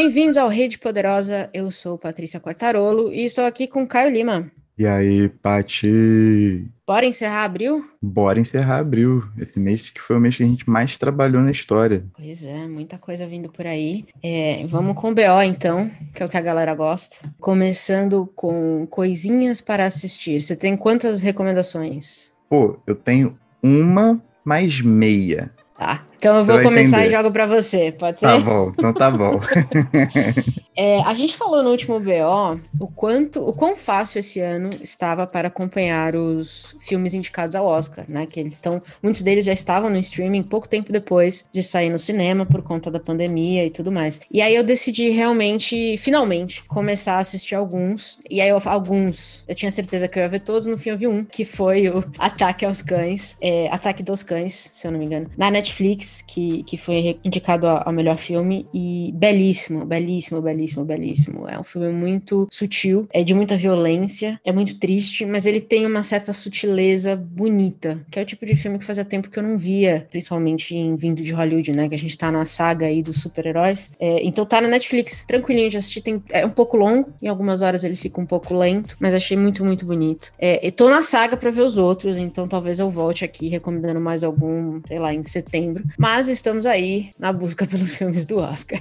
Bem-vindos ao Rede Poderosa. Eu sou Patrícia Quartarolo e estou aqui com Caio Lima. E aí, Pati? Bora encerrar abril? Bora encerrar abril. Esse mês que foi o mês que a gente mais trabalhou na história. Pois é, muita coisa vindo por aí. É, vamos com o BO então, que é o que a galera gosta. Começando com coisinhas para assistir. Você tem quantas recomendações? Pô, eu tenho uma mais meia. Tá. Então eu vou começar entender. e jogo para você, pode tá ser? Tá bom, então tá bom. é, a gente falou no último BO o quanto, o quão fácil esse ano estava para acompanhar os filmes indicados ao Oscar, né? Que eles estão, muitos deles já estavam no streaming pouco tempo depois de sair no cinema por conta da pandemia e tudo mais. E aí eu decidi realmente, finalmente, começar a assistir alguns. E aí eu, alguns, eu tinha certeza que eu ia ver todos, no fim eu vi um, que foi o Ataque aos Cães, é, Ataque dos Cães, se eu não me engano, na Netflix que, que foi indicado ao melhor filme e belíssimo, belíssimo, belíssimo, belíssimo. É um filme muito sutil, é de muita violência, é muito triste, mas ele tem uma certa sutileza bonita, que é o tipo de filme que fazia tempo que eu não via, principalmente em vindo de Hollywood, né? Que a gente tá na saga aí dos super-heróis. É, então tá na Netflix, tranquilinho de assistir. Tem, é um pouco longo, em algumas horas ele fica um pouco lento, mas achei muito, muito bonito. É, tô na saga para ver os outros, então talvez eu volte aqui recomendando mais algum, sei lá, em setembro. Mas estamos aí na busca pelos filmes do Oscar.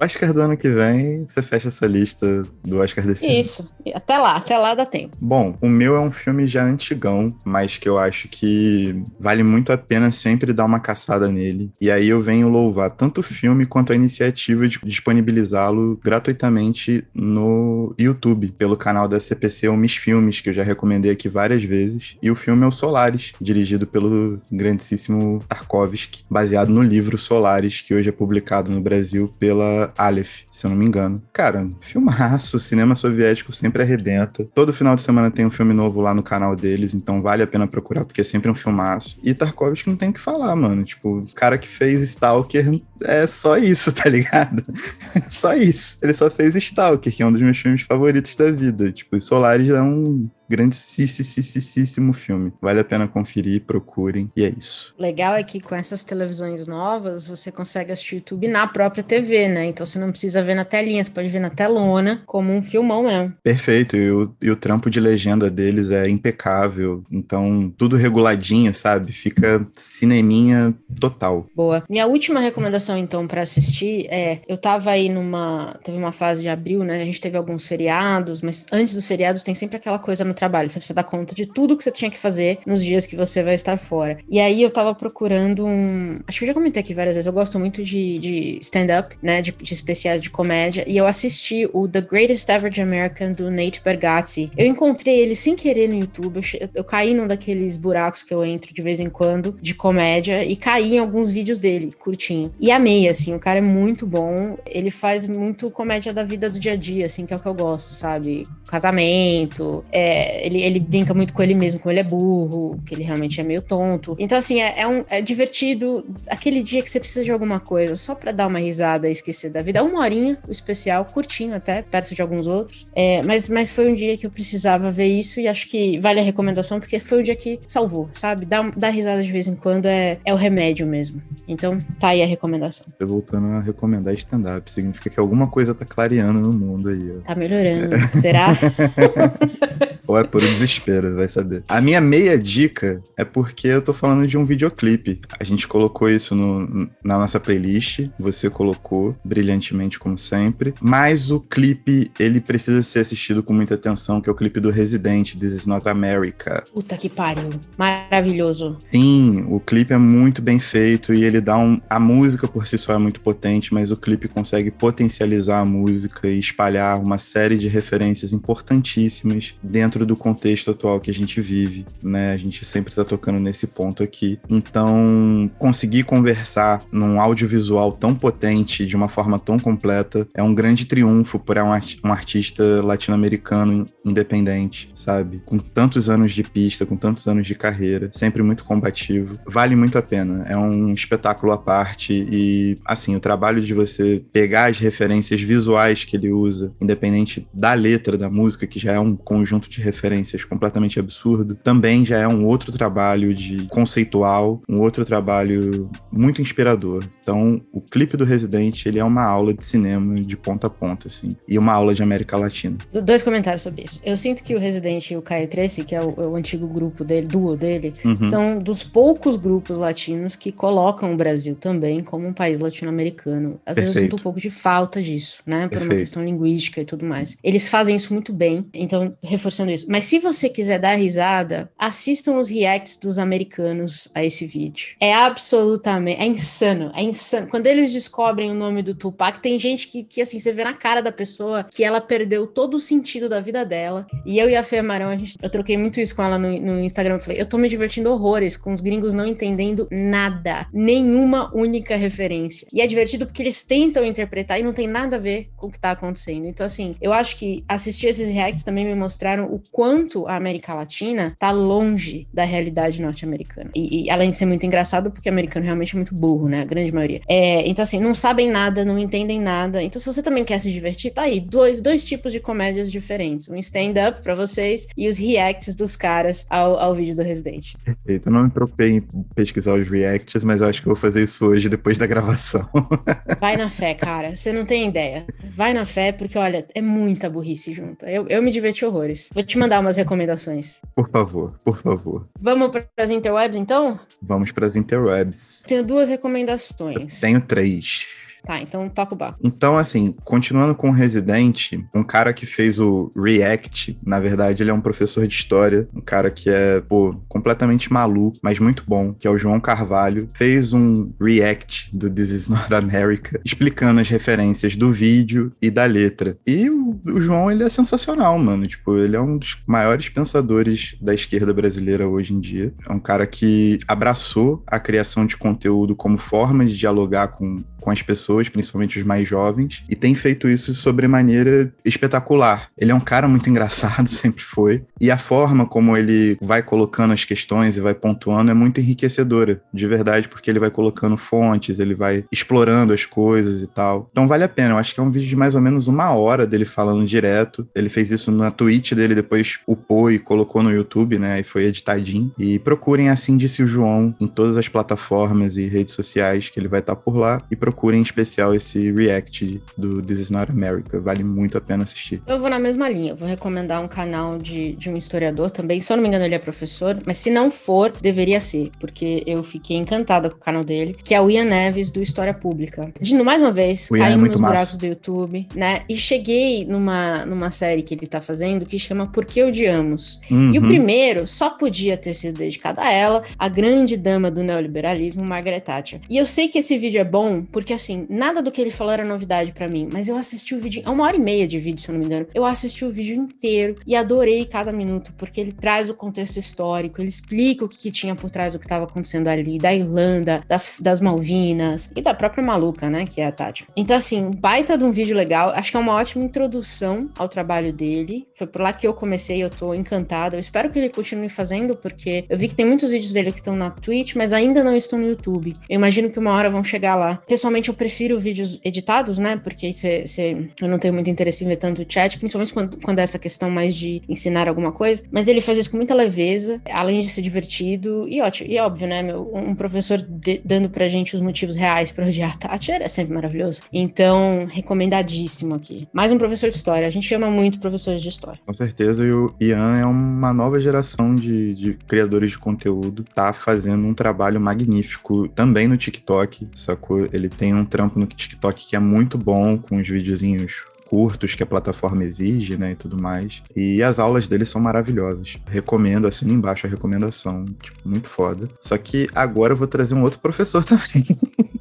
Oscar do ano que vem, você fecha essa lista do Oscar desse Isso. ano. Isso. Até lá, até lá dá tempo. Bom, o meu é um filme já antigão, mas que eu acho que vale muito a pena sempre dar uma caçada nele. E aí eu venho louvar tanto o filme quanto a iniciativa de disponibilizá-lo gratuitamente no YouTube, pelo canal da CPC Miss Filmes, que eu já recomendei aqui várias vezes. E o filme é o Solaris, dirigido pelo grandíssimo Tarkovsky, baseado no livro Solaris, que hoje é publicado no Brasil pela Aleph, se eu não me engano. Cara, filmaço, cinema soviético sempre arrebenta. Todo final de semana tem um filme novo lá no canal deles, então vale a pena procurar, porque é sempre um filmaço. E Tarkovsky não tem o que falar, mano. Tipo, o cara que fez Stalker é só isso, tá ligado? só isso. Ele só fez Stalker, que é um dos meus filmes favoritos da vida. Tipo, Solaris é um grandíssimo filme. Vale a pena conferir, procurem, e é isso. Legal é que com essas televisões novas, você consegue assistir YouTube na própria TV, né? Então você não precisa ver na telinha, você pode ver na telona, como um filmão mesmo. Perfeito, e o, e o trampo de legenda deles é impecável, então tudo reguladinho, sabe? Fica cineminha total. Boa. Minha última recomendação, então, para assistir é, eu tava aí numa, teve uma fase de abril, né? A gente teve alguns feriados, mas antes dos feriados tem sempre aquela coisa no trabalho. Você precisa dar conta de tudo que você tinha que fazer nos dias que você vai estar fora. E aí eu tava procurando um. Acho que eu já comentei aqui várias vezes. Eu gosto muito de, de stand-up, né? De, de, especiais de comédia. E eu assisti o The Greatest Average American do Nate Bargatze. Eu encontrei ele sem querer no YouTube. Eu, eu caí num daqueles buracos que eu entro de vez em quando de comédia e caí em alguns vídeos dele, curtinho. E amei, assim. O cara é muito bom. Ele faz muito comédia da vida do dia a dia, assim, que é o que eu gosto, sabe? Casamento, é, ele, ele brinca muito com ele mesmo, como ele é burro, que ele realmente é meio tonto. Então, assim, é, é, um, é divertido aquele dia que você precisa de alguma coisa, só para dar uma risada e esquecer da vida. Uma horinha, o especial, curtinho até, perto de alguns outros. É, mas, mas foi um dia que eu precisava ver isso e acho que vale a recomendação, porque foi o dia que salvou, sabe? Dar, dar risada de vez em quando é, é o remédio mesmo. Então, tá aí a recomendação. Tô voltando a recomendar stand-up, significa que alguma coisa tá clareando no mundo aí. Ó. Tá melhorando, será? Ou é puro desespero, vai saber. A minha meia dica é porque eu tô falando de um videoclipe. A gente colocou isso no, na nossa playlist, você colocou brilhantemente como sempre, mas o clipe, ele precisa ser assistido com muita atenção, que é o clipe do Resident, This Is Not America. Puta que pariu. Maravilhoso. Sim, o clipe é muito bem feito e ele dá um... A música por si só é muito potente, mas o clipe consegue potencializar a música e espalhar uma série de referências importantíssimas dentro do contexto atual que a gente vive, né? A gente sempre está tocando nesse ponto aqui. Então, conseguir conversar num audiovisual tão potente, de uma forma tão completa, é um grande triunfo para um, art um artista latino-americano independente, sabe? Com tantos anos de pista, com tantos anos de carreira, sempre muito combativo. Vale muito a pena. É um espetáculo à parte e, assim, o trabalho de você pegar as referências visuais que ele usa, independente da letra da música, que já é um conjunto de referências completamente absurdo, também já é um outro trabalho de conceitual, um outro trabalho muito inspirador. Então, o clipe do Resident, ele é uma aula de cinema de ponta a ponta, assim, e uma aula de América Latina. Dois comentários sobre isso. Eu sinto que o Resident e o Caio Tracy, que é o, o antigo grupo dele, duo dele, uhum. são dos poucos grupos latinos que colocam o Brasil também como um país latino-americano. Às Perfeito. vezes eu sinto um pouco de falta disso, né, por Perfeito. uma questão linguística e tudo mais. Eles fazem isso muito bem, então, reforçando isso. Mas se você quiser dar risada, assistam os reacts dos americanos a esse vídeo. É absolutamente, é insano, é insano. Quando eles descobrem o nome do Tupac, tem gente que, que assim, você vê na cara da pessoa que ela perdeu todo o sentido da vida dela. E eu e a Fê Marão, a gente, eu troquei muito isso com ela no, no Instagram. Eu falei, eu tô me divertindo horrores com os gringos não entendendo nada, nenhuma única referência. E é divertido porque eles tentam interpretar e não tem nada a ver com o que tá acontecendo. Então, assim, eu acho que assistir esses reacts também me mostraram o quanto a América Latina tá longe da realidade norte-americana. E, e, além de ser muito engraçado, porque o americano realmente é muito burro, né? A grande maioria. É, então, assim, não sabem nada, não entendem nada. Então, se você também quer se divertir, tá aí. Dois, dois tipos de comédias diferentes. Um stand-up para vocês e os reacts dos caras ao, ao vídeo do Resident. Perfeito. Eu não me preocupei em pesquisar os reacts, mas eu acho que eu vou fazer isso hoje, depois da gravação. Vai na fé, cara. Você não tem ideia. Vai na fé, porque, olha, é muita burrice junto. Eu, eu me diverti horrores. Vou te mandar umas recomendações. Por favor, por favor. Vamos para as interwebs, então? Vamos para as interwebs. Tenho duas recomendações. Eu tenho três. Tá, então toca o barco. Então, assim, continuando com o Resident, um cara que fez o React, na verdade, ele é um professor de história, um cara que é, pô, completamente maluco, mas muito bom, que é o João Carvalho, fez um React do This Is Not America, explicando as referências do vídeo e da letra. E o, o João, ele é sensacional, mano. Tipo, ele é um dos maiores pensadores da esquerda brasileira hoje em dia. É um cara que abraçou a criação de conteúdo como forma de dialogar com, com as pessoas principalmente os mais jovens, e tem feito isso sobremaneira espetacular. Ele é um cara muito engraçado, sempre foi, e a forma como ele vai colocando as questões e vai pontuando é muito enriquecedora, de verdade, porque ele vai colocando fontes, ele vai explorando as coisas e tal. Então vale a pena, eu acho que é um vídeo de mais ou menos uma hora dele falando direto. Ele fez isso na Twitch dele, depois upou e colocou no YouTube, né? E foi editadinho. E procurem assim disse o João em todas as plataformas e redes sociais que ele vai estar por lá. E procurem especialmente especial esse react do This Is Not America. Vale muito a pena assistir. Eu vou na mesma linha. Vou recomendar um canal de, de um historiador também. Se eu não me engano, ele é professor, mas se não for, deveria ser, porque eu fiquei encantada com o canal dele, que é o Ian Neves do História Pública. De mais uma vez, o caindo é nos buracos do YouTube, né? E cheguei numa, numa série que ele tá fazendo que chama Por que Odiamos? Uhum. E o uhum. primeiro só podia ter sido dedicado a ela, a grande dama do neoliberalismo, Margaret Thatcher. E eu sei que esse vídeo é bom porque, assim, nada do que ele falou era novidade para mim, mas eu assisti o vídeo, é uma hora e meia de vídeo, se eu não me engano. Eu assisti o vídeo inteiro e adorei cada minuto, porque ele traz o contexto histórico, ele explica o que, que tinha por trás do que estava acontecendo ali, da Irlanda, das, das Malvinas e da própria maluca, né, que é a Tati. Então, assim, baita de um vídeo legal, acho que é uma ótima introdução ao trabalho dele. Foi por lá que eu comecei, eu tô encantada. Eu espero que ele continue fazendo, porque eu vi que tem muitos vídeos dele que estão na Twitch, mas ainda não estão no YouTube. Eu imagino que uma hora vão chegar lá. Pessoalmente, eu prefiro vídeos editados, né? Porque cê, cê, eu não tenho muito interesse em ver tanto chat, principalmente quando, quando é essa questão mais de ensinar alguma coisa. Mas ele faz isso com muita leveza, além de ser divertido e ótimo. E óbvio, né? Meu, um professor de, dando pra gente os motivos reais para odiar Tati é sempre maravilhoso. Então, recomendadíssimo aqui. Mais um professor de história. A gente chama muito professores de história. Com certeza. E o Ian é uma nova geração de, de criadores de conteúdo. Tá fazendo um trabalho magnífico também no TikTok, sacou? Ele tem um trampo no TikTok que é muito bom, com os videozinhos curtos que a plataforma exige, né, e tudo mais. E as aulas dele são maravilhosas. Recomendo, assino embaixo a recomendação, tipo, muito foda. Só que agora eu vou trazer um outro professor também.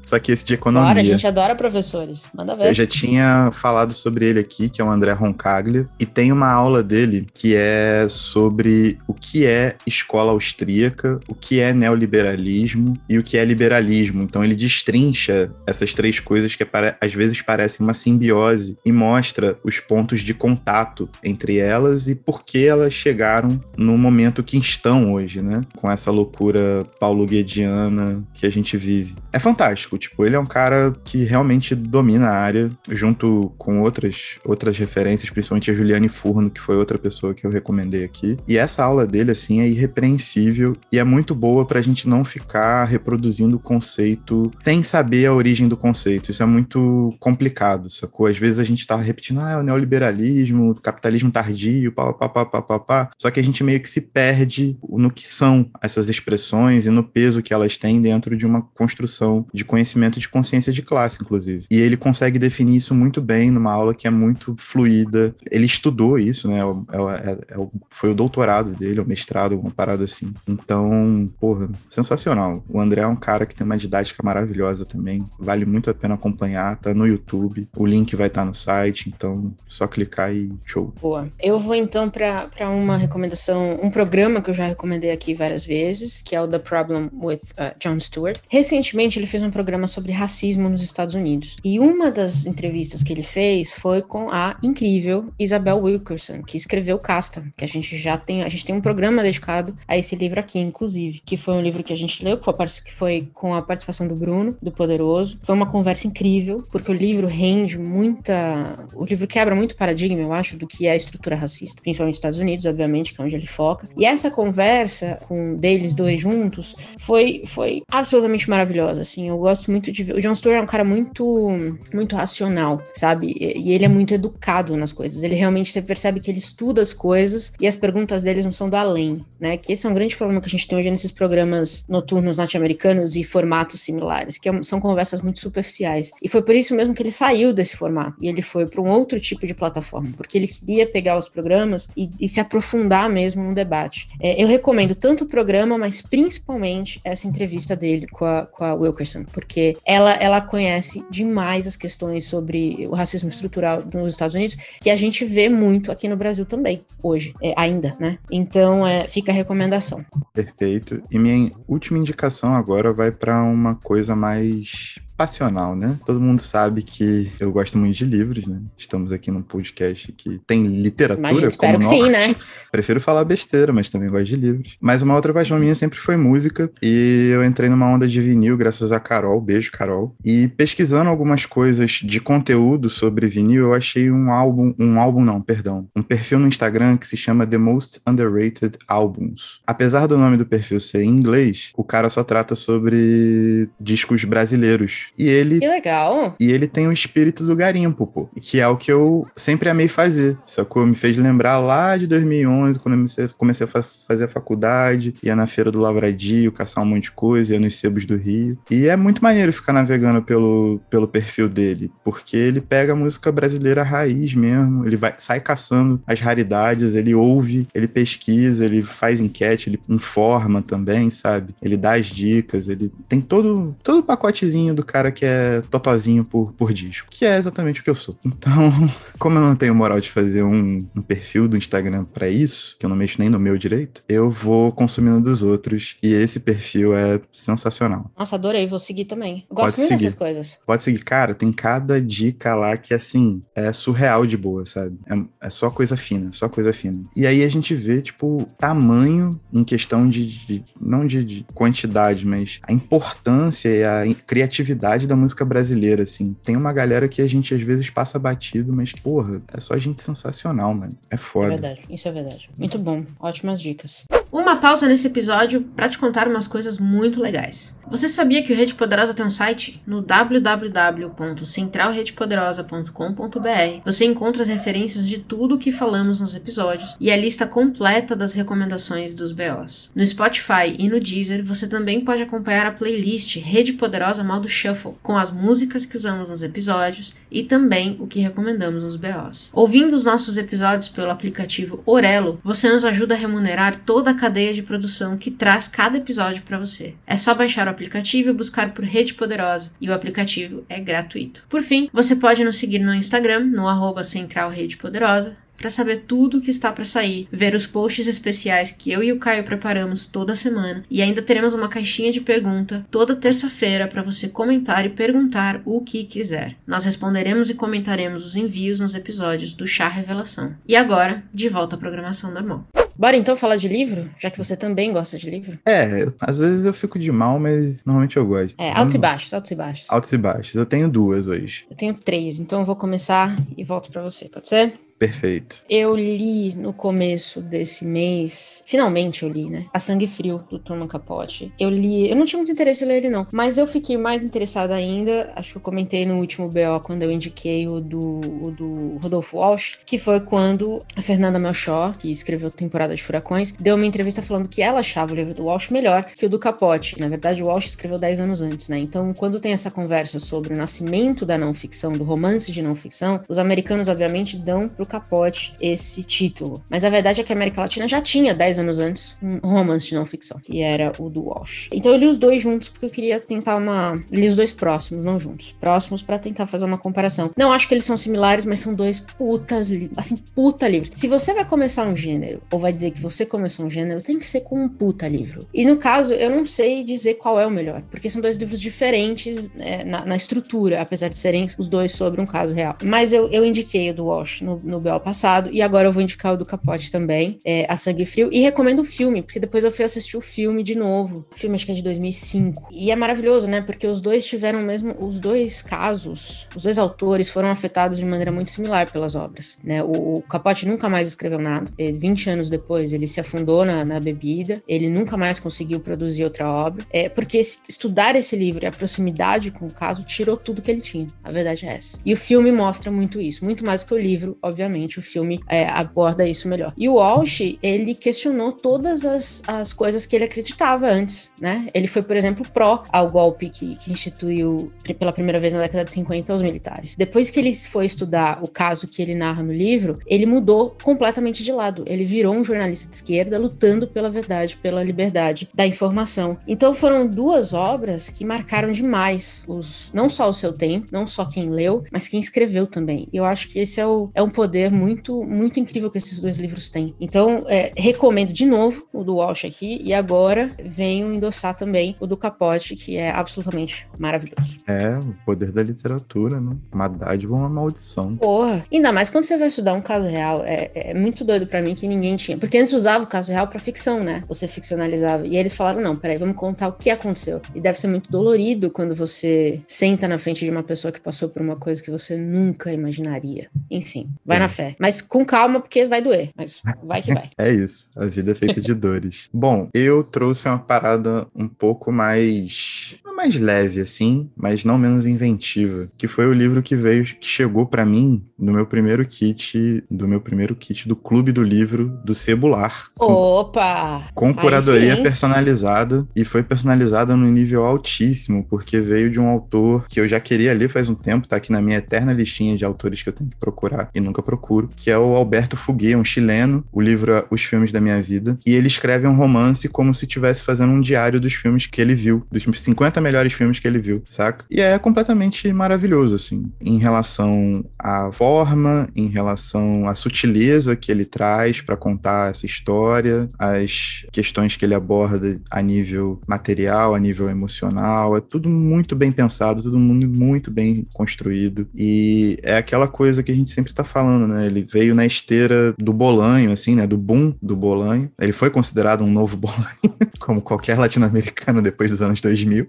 Só que esse de economia. Bora, a gente adora professores. Manda ver. Eu já tinha falado sobre ele aqui, que é o André Roncaglia, e tem uma aula dele que é sobre o que é escola austríaca, o que é neoliberalismo e o que é liberalismo. Então ele destrincha essas três coisas que às vezes parecem uma simbiose e mostra os pontos de contato entre elas e por que elas chegaram no momento que estão hoje, né? Com essa loucura paulo-guediana que a gente vive. É fantástico. Tipo, ele é um cara que realmente domina a área, junto com outras, outras referências, principalmente a Juliane Furno, que foi outra pessoa que eu recomendei aqui. E essa aula dele, assim, é irrepreensível e é muito boa pra gente não ficar reproduzindo o conceito sem saber a origem do conceito. Isso é muito complicado, sacou? Às vezes a gente tá repetindo, ah, o neoliberalismo, o capitalismo tardio, pá, pá, pá, pá, pá, pá. Só que a gente meio que se perde no que são essas expressões e no peso que elas têm dentro de uma construção de conhecimento de consciência de classe, inclusive. E ele consegue definir isso muito bem numa aula que é muito fluida. Ele estudou isso, né? É, é, é, foi o doutorado dele, o mestrado, uma parada assim. Então, porra, sensacional. O André é um cara que tem uma didática maravilhosa também. Vale muito a pena acompanhar. Tá no YouTube. O link vai estar tá no site. Então, só clicar e show. Boa. Eu vou então para uma recomendação, um programa que eu já recomendei aqui várias vezes, que é o The Problem with uh, Jon Stewart. Recentemente ele fez um programa sobre racismo nos Estados Unidos. E uma das entrevistas que ele fez foi com a incrível Isabel Wilkerson, que escreveu Casta, que a gente já tem, a gente tem um programa dedicado a esse livro aqui, inclusive, que foi um livro que a gente leu, que foi com a participação do Bruno, do Poderoso. Foi uma conversa incrível, porque o livro rende muita, o livro quebra muito paradigma, eu acho, do que é a estrutura racista, principalmente nos Estados Unidos, obviamente, que é onde ele foca. E essa conversa com deles dois juntos foi foi absolutamente maravilhosa, assim. Eu gosto muito de ver. O John Stewart é um cara muito muito racional, sabe? E, ele é muito educado nas coisas. Ele realmente você percebe que ele estuda as coisas e as perguntas deles não são do além, né? Que esse é um grande problema que a gente tem hoje nesses programas noturnos norte-americanos e formatos similares, que é são conversas muito superficiais. E foi por isso mesmo que ele saiu desse formato e ele foi para um outro tipo de plataforma, porque ele queria pegar os programas e, e se aprofundar mesmo no debate. É, eu recomendo tanto o programa, mas principalmente essa entrevista dele com a, com a Wilkerson, porque ela, ela conhece demais as questões sobre o racismo estrutural nos Estados Unidos, que a gente vê muito aqui no Brasil também, hoje, é, ainda, né? Então, é, fica a recomendação. Perfeito. E minha última indicação agora vai para uma coisa mais passional, né? Todo mundo sabe que eu gosto muito de livros, né? Estamos aqui num podcast que tem literatura Imagina, como norte. Sim, né? Prefiro falar besteira, mas também gosto de livros. Mas uma outra paixão minha sempre foi música e eu entrei numa onda de vinil graças a Carol, beijo Carol. E pesquisando algumas coisas de conteúdo sobre vinil, eu achei um álbum, um álbum não, perdão, um perfil no Instagram que se chama The Most Underrated Albums. Apesar do nome do perfil ser em inglês, o cara só trata sobre discos brasileiros e ele. Que legal! E ele tem o espírito do garimpo, pô. Que é o que eu sempre amei fazer. Sacou? Me fez lembrar lá de 2011, quando eu comecei a fazer a faculdade, ia na feira do Lavradio, caçar um monte de coisa, ia nos sebos do Rio. E é muito maneiro ficar navegando pelo, pelo perfil dele, porque ele pega a música brasileira raiz mesmo, ele vai sai caçando as raridades, ele ouve, ele pesquisa, ele faz enquete, ele informa também, sabe? Ele dá as dicas, ele tem todo, todo o pacotezinho do cara que é totozinho por, por disco, que é exatamente o que eu sou. Então, como eu não tenho moral de fazer um, um perfil do Instagram para isso, que eu não mexo nem no meu direito, eu vou consumindo dos outros e esse perfil é sensacional. Nossa, adorei, vou seguir também. Eu gosto Pode muito seguir. dessas coisas. Pode seguir, cara, tem cada dica lá que assim, é surreal de boa, sabe? É, é só coisa fina, só coisa fina. E aí a gente vê, tipo, tamanho em questão de, de não de, de quantidade, mas a importância e a criatividade da música brasileira, assim. Tem uma galera que a gente às vezes passa batido, mas, porra, é só gente sensacional, mano. É foda. É verdade, isso é verdade. Muito bom. Ótimas dicas. Uma pausa nesse episódio para te contar umas coisas muito legais. Você sabia que o Rede Poderosa tem um site? No www.centralredepoderosa.com.br você encontra as referências de tudo o que falamos nos episódios e a lista completa das recomendações dos BOs. No Spotify e no Deezer você também pode acompanhar a playlist Rede Poderosa Modo Shuffle, com as músicas que usamos nos episódios e também o que recomendamos nos BOs. Ouvindo os nossos episódios pelo aplicativo Orelo, você nos ajuda a remunerar toda a cadeia de produção que traz cada episódio para você. É só baixar o aplicativo e buscar por Rede Poderosa, e o aplicativo é gratuito. Por fim, você pode nos seguir no Instagram, no arroba Central Rede Poderosa, para saber tudo o que está para sair, ver os posts especiais que eu e o Caio preparamos toda semana e ainda teremos uma caixinha de pergunta toda terça-feira para você comentar e perguntar o que quiser. Nós responderemos e comentaremos os envios nos episódios do Chá Revelação. E agora, de volta à programação normal. Bora então falar de livro, já que você também gosta de livro? É, às vezes eu fico de mal, mas normalmente eu gosto. É, altos e baixos, altos e baixos. Altos e baixos. Eu tenho duas hoje. Eu tenho três, então eu vou começar e volto para você, pode ser? Perfeito. Eu li no começo desse mês, finalmente eu li, né? A Sangue Frio, do Truman Capote. Eu li, eu não tinha muito interesse em ler ele não, mas eu fiquei mais interessada ainda, acho que eu comentei no último BO quando eu indiquei o do, o do Rodolfo Walsh, que foi quando a Fernanda Melchor, que escreveu Temporada de Furacões, deu uma entrevista falando que ela achava o livro do Walsh melhor que o do Capote. Na verdade, o Walsh escreveu 10 anos antes, né? Então, quando tem essa conversa sobre o nascimento da não ficção, do romance de não ficção, os americanos, obviamente, dão pro capote esse título. Mas a verdade é que a América Latina já tinha, 10 anos antes, um romance de não ficção, que era o do Walsh. Então eu li os dois juntos porque eu queria tentar uma. li os dois próximos, não juntos. Próximos para tentar fazer uma comparação. Não acho que eles são similares, mas são dois putas livros. Assim, puta livro. Se você vai começar um gênero, ou vai dizer que você começou um gênero, tem que ser com um puta livro. E no caso, eu não sei dizer qual é o melhor, porque são dois livros diferentes é, na, na, estrutura, apesar de serem os dois sobre um caso real. Mas eu, eu indiquei o do Walsh no BO passado, e agora eu vou indicar o do Capote também, é, A Sangue Frio, e recomendo o filme, porque depois eu fui assistir o filme de novo. O filme acho que é de 2005. E é maravilhoso, né? Porque os dois tiveram mesmo, os dois casos, os dois autores foram afetados de maneira muito similar pelas obras, né? O, o Capote nunca mais escreveu nada. Ele, 20 anos depois, ele se afundou na, na bebida, ele nunca mais conseguiu produzir outra obra. É, porque estudar esse livro e a proximidade com o caso tirou tudo que ele tinha. A verdade é essa. E o filme mostra muito isso, muito mais do que o livro, obviamente obviamente o filme é, aborda isso melhor. E o Walsh, ele questionou todas as, as coisas que ele acreditava antes, né? Ele foi, por exemplo, pró ao golpe que, que instituiu pela primeira vez na década de 50 os militares. Depois que ele foi estudar o caso que ele narra no livro, ele mudou completamente de lado. Ele virou um jornalista de esquerda lutando pela verdade, pela liberdade da informação. Então foram duas obras que marcaram demais os não só o seu tempo, não só quem leu, mas quem escreveu também. Eu acho que esse é, o, é um poder poder muito, muito incrível que esses dois livros têm. Então, é, recomendo de novo o do Walsh aqui, e agora venho endossar também o do Capote, que é absolutamente maravilhoso. É, o poder da literatura, né? Uma dádiva ou uma maldição. Porra, ainda mais quando você vai estudar um caso real, é, é muito doido para mim que ninguém tinha. Porque antes usava o caso real para ficção, né? Você ficcionalizava. E eles falaram: não, peraí, vamos contar o que aconteceu. E deve ser muito dolorido quando você senta na frente de uma pessoa que passou por uma coisa que você nunca imaginaria. Enfim, vai. Na fé. Mas com calma, porque vai doer. Mas vai que vai. é isso. A vida é feita de dores. Bom, eu trouxe uma parada um pouco mais mais leve assim, mas não menos inventiva, que foi o livro que veio que chegou para mim no meu primeiro kit, do meu primeiro kit do Clube do Livro do Cebular. Opa! Com, com curadoria personalizada e foi personalizada no nível altíssimo, porque veio de um autor que eu já queria ler faz um tempo, tá aqui na minha eterna listinha de autores que eu tenho que procurar e nunca procuro, que é o Alberto Fuguet, um chileno. O livro é Os Filmes da Minha Vida, e ele escreve um romance como se estivesse fazendo um diário dos filmes que ele viu, dos 50 melhores filmes que ele viu, saca? E é completamente maravilhoso, assim, em relação à forma, em relação à sutileza que ele traz para contar essa história, as questões que ele aborda a nível material, a nível emocional, é tudo muito bem pensado, tudo muito bem construído. E é aquela coisa que a gente sempre tá falando, né? Ele veio na esteira do Bolanho, assim, né? Do boom do Bolanho. Ele foi considerado um novo Bolanho, como qualquer latino-americano depois dos anos 2000.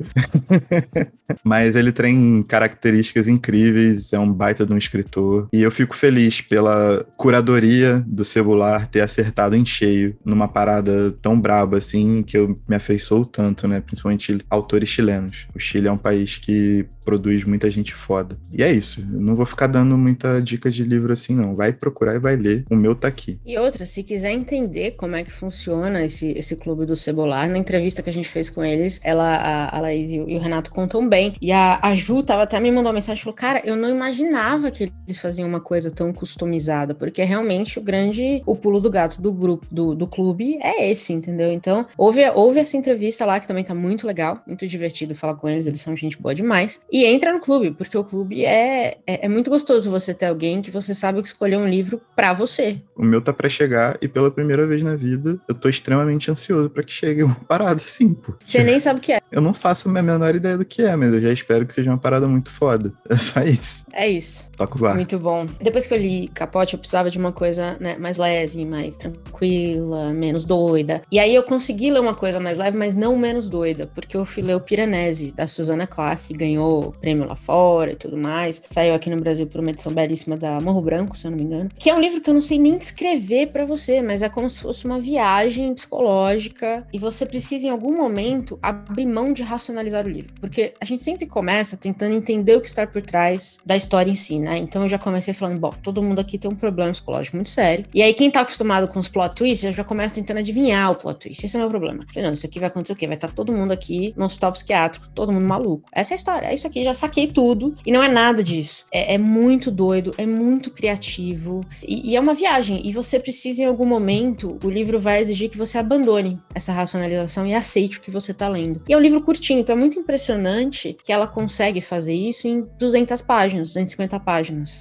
Mas ele tem características incríveis, é um baita de um escritor. E eu fico feliz pela curadoria do celular ter acertado em cheio numa parada tão braba assim, que eu me afeiçoo tanto, né? Principalmente autores chilenos. O Chile é um país que produz muita gente foda. E é isso. Eu não vou ficar dando muita dica de livro assim, não. Vai procurar e vai ler. O meu tá aqui. E outra, se quiser entender como é que funciona esse, esse clube do Cebolar, na entrevista que a gente fez com eles, ela, a, a Laís e o, e o Renato contam bem. E a, a Ju tava até me mandou uma mensagem falou: Cara, eu não imaginava que eles faziam uma coisa tão customizada, porque realmente o grande, o pulo do gato do grupo, do, do clube é esse, entendeu? Então, houve, houve essa entrevista lá que também tá muito legal, muito divertido falar com eles, eles são gente boa demais. E entra no clube, porque o clube é, é, é muito gostoso você ter alguém que você sabe que escolheu um livro para você. O meu tá para chegar e pela primeira vez na vida eu tô extremamente ansioso para que chegue uma parada assim. Você nem sabe o que é. Eu não faço a menor ideia do que é, mas eu já espero que seja uma parada muito foda. É só isso. É isso. Toca o bar. Muito bom. Depois que eu li Capote, eu precisava de uma coisa né, mais leve, mais tranquila, menos doida. E aí eu consegui ler uma coisa mais leve, mas não menos doida, porque eu fui ler o Piranesi, da Susana Clark, que ganhou prêmio lá fora e tudo mais. Saiu aqui no Brasil por uma edição belíssima da Morro Branco, se eu não me engano. Que é um livro que eu não sei nem descrever para você, mas é como se fosse uma viagem psicológica e você precisa, em algum momento, abrir mão de racionalizar o livro. Porque a gente sempre começa tentando entender o que está por trás da história em si, né? Então eu já comecei falando, bom, todo mundo aqui tem um problema psicológico muito sério. E aí, quem tá acostumado com os plot twists, já começa tentando adivinhar o plot twist. Esse é o meu problema. Falei, não, isso aqui vai acontecer o quê? Vai estar tá todo mundo aqui no hospital psiquiátrico, todo mundo maluco. Essa é a história. É isso aqui, já saquei tudo. E não é nada disso. É, é muito doido, é muito criativo. E, e é uma viagem. E você precisa, em algum momento, o livro vai exigir que você abandone essa racionalização e aceite o que você tá lendo. E é um livro curtinho, então é muito impressionante que ela consegue fazer isso em 200 páginas, 250 páginas,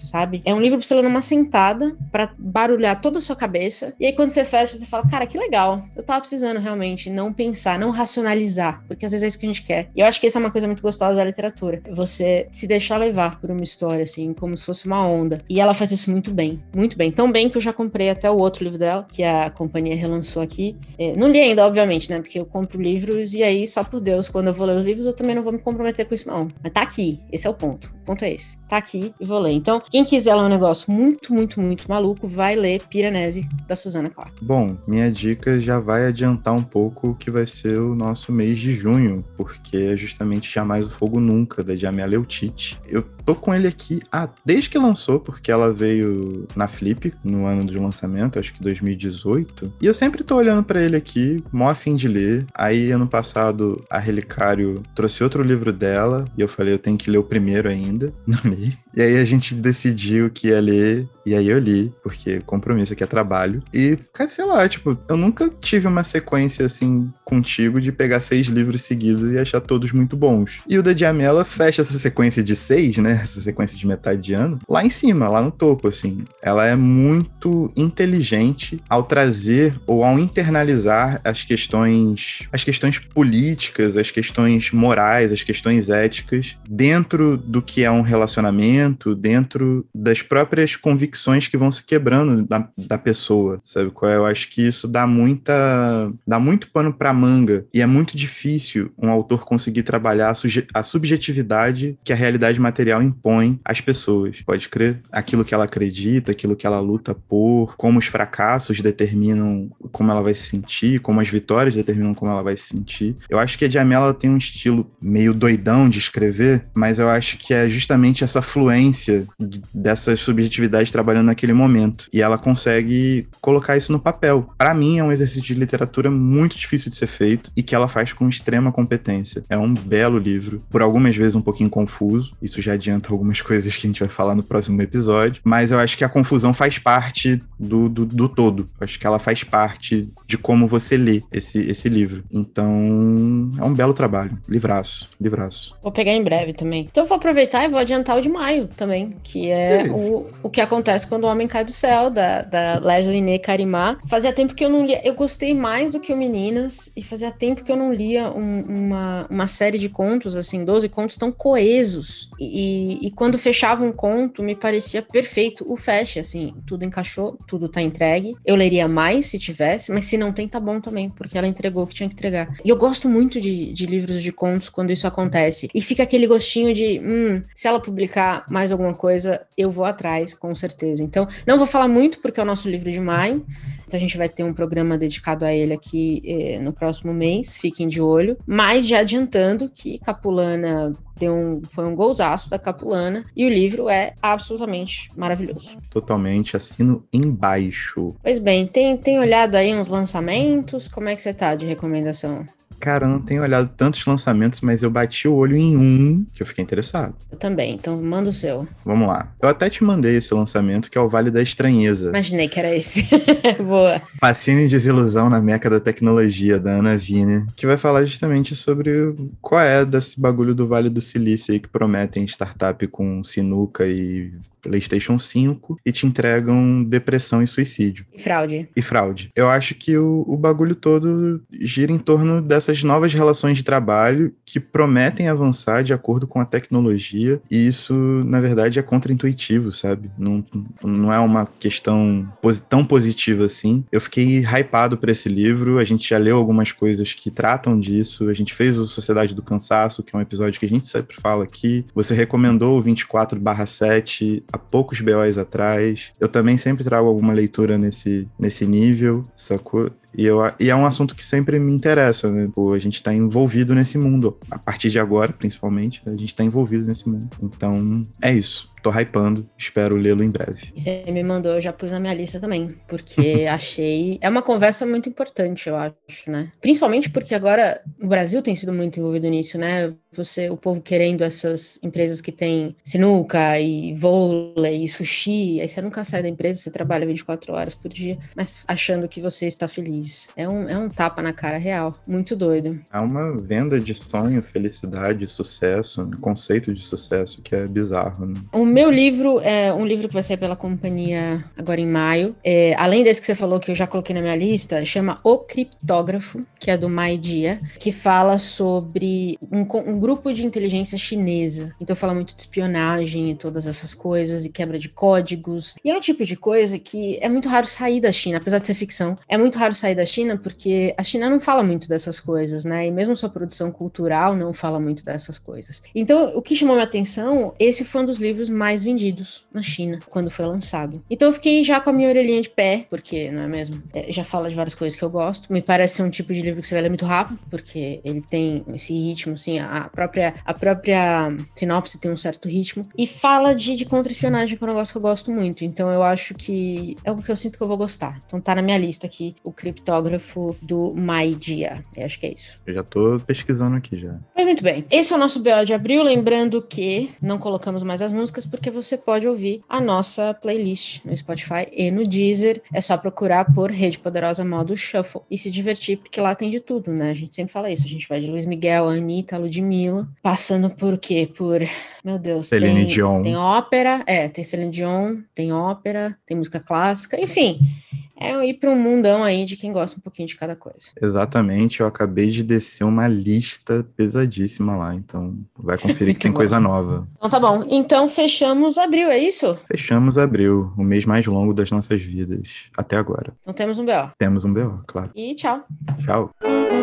sabe? É um livro pra você ler numa sentada, para barulhar toda a sua cabeça. E aí, quando você fecha, você fala, cara, que legal. Eu tava precisando realmente não pensar, não racionalizar, porque às vezes é isso que a gente quer. E eu acho que essa é uma coisa muito gostosa da literatura. Você se deixar levar por uma história, assim, como se fosse uma onda. E ela faz isso muito bem, muito bem. Tão bem que eu já comprei até o outro livro dela, que a companhia relançou aqui. É, não li ainda, obviamente, né? Porque eu compro livros e aí, só por Deus, quando eu vou ler os livros, eu também não vou me comprometer com isso, não. Mas tá aqui. Esse é o ponto. O ponto é esse. Tá aqui e vou ler. Então, quem quiser ler um negócio muito, muito, muito maluco, vai ler Piranesi, da Susana Clark. Bom, minha dica já vai adiantar um pouco o que vai ser o nosso mês de junho, porque é justamente Jamais o Fogo Nunca, da Jamia Leutite. Eu tô com ele aqui ah, desde que lançou, porque ela veio na Flip, no ano de lançamento, acho que 2018. E eu sempre tô olhando para ele aqui, mó a fim de ler. Aí, ano passado, a Relicário trouxe outro livro dela, e eu falei, eu tenho que ler o primeiro ainda. Não li. E aí a gente decidiu que ia ler, e aí eu li, porque compromisso aqui é trabalho. E, sei lá, tipo, eu nunca tive uma sequência assim contigo de pegar seis livros seguidos e achar todos muito bons. E o da Diamela fecha essa sequência de seis, né? Essa sequência de metade de ano, lá em cima, lá no topo, assim. Ela é muito inteligente ao trazer ou ao internalizar as questões, as questões políticas, as questões morais, as questões éticas dentro do que é um relacionamento dentro das próprias convicções que vão se quebrando da, da pessoa, sabe qual é? Eu acho que isso dá muita dá muito pano para manga e é muito difícil um autor conseguir trabalhar a, a subjetividade que a realidade material impõe às pessoas. Pode crer? Aquilo que ela acredita, aquilo que ela luta por, como os fracassos determinam como ela vai se sentir, como as vitórias determinam como ela vai se sentir. Eu acho que a Jamela tem um estilo meio doidão de escrever, mas eu acho que é justamente essa fluência influência dessas subjetividades trabalhando naquele momento. E ela consegue colocar isso no papel. Para mim, é um exercício de literatura muito difícil de ser feito e que ela faz com extrema competência. É um belo livro, por algumas vezes um pouquinho confuso. Isso já adianta algumas coisas que a gente vai falar no próximo episódio. Mas eu acho que a confusão faz parte do, do, do todo. Eu acho que ela faz parte de como você lê esse, esse livro. Então, é um belo trabalho. Livraço, livraço. Vou pegar em breve também. Então, eu vou aproveitar e vou adiantar o de maio também, que é o, o que acontece quando o homem cai do céu, da, da Leslie Ne Karimá. Fazia tempo que eu não lia, eu gostei mais do que o Meninas, e fazia tempo que eu não lia um, uma, uma série de contos, assim, 12 contos tão coesos. E, e, quando fechava um conto, me parecia perfeito o feche, assim, tudo encaixou, tudo tá entregue. Eu leria mais se tivesse, mas se não tem, tá bom também, porque ela entregou o que tinha que entregar. E eu gosto muito de, de livros de contos quando isso acontece. E fica aquele gostinho de, hum, se ela publicar mais alguma coisa, eu vou atrás, com certeza. Então, não vou falar muito, porque é o nosso livro de maio. Então, a gente vai ter um programa dedicado a ele aqui eh, no próximo mês, fiquem de olho. Mas já adiantando que Capulana deu um, foi um golzaço da Capulana e o livro é absolutamente maravilhoso. Totalmente, assino embaixo. Pois bem, tem, tem olhado aí uns lançamentos? Como é que você tá de recomendação? Cara, eu não tenho olhado tantos lançamentos, mas eu bati o olho em um que eu fiquei interessado. Eu também, então manda o seu. Vamos lá. Eu até te mandei esse lançamento, que é o Vale da Estranheza. Imaginei que era esse. Boa. Fascínio e Desilusão na Meca da Tecnologia, da Ana Vine, que vai falar justamente sobre qual é desse bagulho do Vale do Silício aí que prometem startup com sinuca e PlayStation 5 e te entregam depressão e suicídio. E fraude. E fraude. Eu acho que o, o bagulho todo gira em torno dessas novas relações de trabalho que prometem avançar de acordo com a tecnologia, e isso, na verdade, é contraintuitivo, sabe? Não, não é uma questão tão positiva assim. Eu fiquei hypado para esse livro, a gente já leu algumas coisas que tratam disso, a gente fez o Sociedade do Cansaço, que é um episódio que a gente sempre fala aqui. Você recomendou o 24/7 há poucos BOs atrás. Eu também sempre trago alguma leitura nesse, nesse nível, sacou? E, eu, e é um assunto que sempre me interessa, né? Pô, a gente está envolvido nesse mundo. A partir de agora, principalmente, a gente está envolvido nesse mundo. Então, é isso tô hypando, espero lê-lo em breve. Você me mandou, eu já pus na minha lista também, porque achei. É uma conversa muito importante, eu acho, né? Principalmente porque agora o Brasil tem sido muito envolvido nisso, né? Você, o povo querendo essas empresas que tem sinuca e vôlei e sushi, aí você nunca sai da empresa, você trabalha 24 horas por dia, mas achando que você está feliz. É um, é um tapa na cara real, muito doido. É uma venda de sonho, felicidade, sucesso, um conceito de sucesso que é bizarro, né? Um meu livro é um livro que vai sair pela companhia agora em maio. É, além desse que você falou, que eu já coloquei na minha lista, chama O Criptógrafo, que é do Mai Dia, que fala sobre um, um grupo de inteligência chinesa. Então fala muito de espionagem e todas essas coisas, e quebra de códigos. E é um tipo de coisa que é muito raro sair da China, apesar de ser ficção. É muito raro sair da China porque a China não fala muito dessas coisas, né? E mesmo sua produção cultural não fala muito dessas coisas. Então, o que chamou minha atenção, esse foi um dos livros mais vendidos na China quando foi lançado. Então eu fiquei já com a minha orelhinha de pé, porque, não é mesmo? É, já fala de várias coisas que eu gosto. Me parece ser um tipo de livro que você vai ler muito rápido, porque ele tem esse ritmo, assim, a própria, a própria sinopse tem um certo ritmo. E fala de, de contra-espionagem, que é um negócio que eu gosto muito. Então eu acho que é o que eu sinto que eu vou gostar. Então tá na minha lista aqui, o criptógrafo do My Dia. Eu acho que é isso. Eu já tô pesquisando aqui já. Mas muito bem. Esse é o nosso BO de abril. Lembrando que não colocamos mais as músicas porque você pode ouvir a nossa playlist no Spotify e no Deezer. É só procurar por Rede Poderosa Modo Shuffle e se divertir, porque lá tem de tudo, né? A gente sempre fala isso. A gente vai de Luiz Miguel, Anitta, Ludmilla, passando por quê? Por, meu Deus, Celine tem, Dion. Tem ópera, é, tem Celine Dion, tem ópera, tem música clássica, enfim é ir para um mundão aí de quem gosta um pouquinho de cada coisa. Exatamente, eu acabei de descer uma lista pesadíssima lá, então vai conferir que tem bom. coisa nova. Então tá bom. Então fechamos abril, é isso? Fechamos abril, o mês mais longo das nossas vidas até agora. Então temos um BO. Temos um BO, claro. E tchau. Tchau.